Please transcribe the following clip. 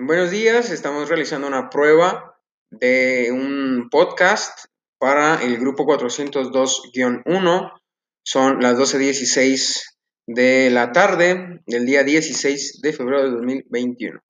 Buenos días, estamos realizando una prueba de un podcast para el grupo 402-1. Son las 12.16 de la tarde del día 16 de febrero de 2021.